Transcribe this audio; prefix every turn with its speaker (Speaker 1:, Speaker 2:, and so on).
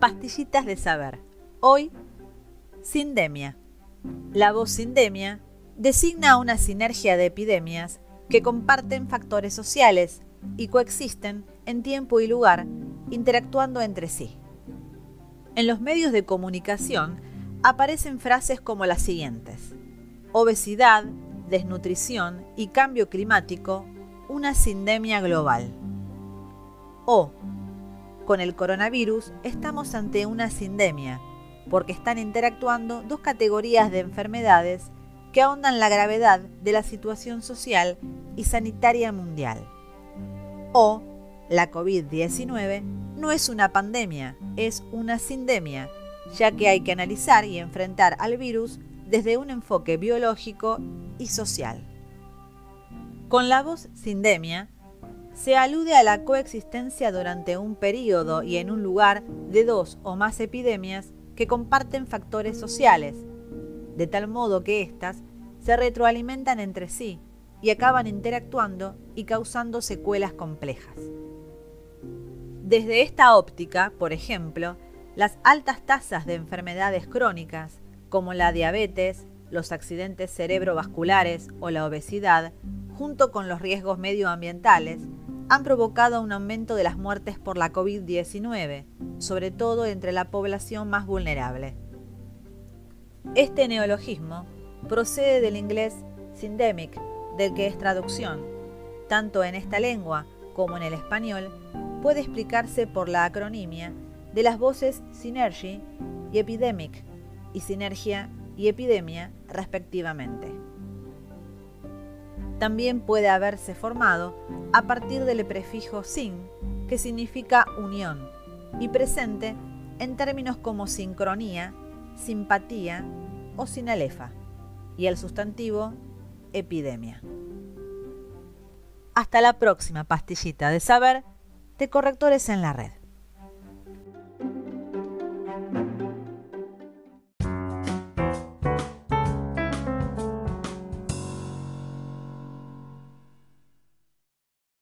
Speaker 1: Pastillitas de saber. Hoy, sindemia. La voz sindemia designa una sinergia de epidemias que comparten factores sociales y coexisten en tiempo y lugar, interactuando entre sí. En los medios de comunicación aparecen frases como las siguientes. Obesidad, desnutrición y cambio climático, una sindemia global. O, con el coronavirus estamos ante una sindemia, porque están interactuando dos categorías de enfermedades que ahondan la gravedad de la situación social y sanitaria mundial. O, la COVID-19 no es una pandemia, es una sindemia, ya que hay que analizar y enfrentar al virus desde un enfoque biológico y social. Con la voz sindemia, se alude a la coexistencia durante un periodo y en un lugar de dos o más epidemias que comparten factores sociales, de tal modo que éstas se retroalimentan entre sí y acaban interactuando y causando secuelas complejas. Desde esta óptica, por ejemplo, las altas tasas de enfermedades crónicas, como la diabetes, los accidentes cerebrovasculares o la obesidad, junto con los riesgos medioambientales, han provocado un aumento de las muertes por la COVID-19, sobre todo entre la población más vulnerable. Este neologismo procede del inglés syndemic, del que es traducción. Tanto en esta lengua como en el español, puede explicarse por la acronimia de las voces synergy y epidemic, y sinergia y epidemia respectivamente también puede haberse formado a partir del prefijo sin, que significa unión, y presente en términos como sincronía, simpatía o sinalefa, y el sustantivo epidemia. Hasta la próxima pastillita de saber de correctores en la red.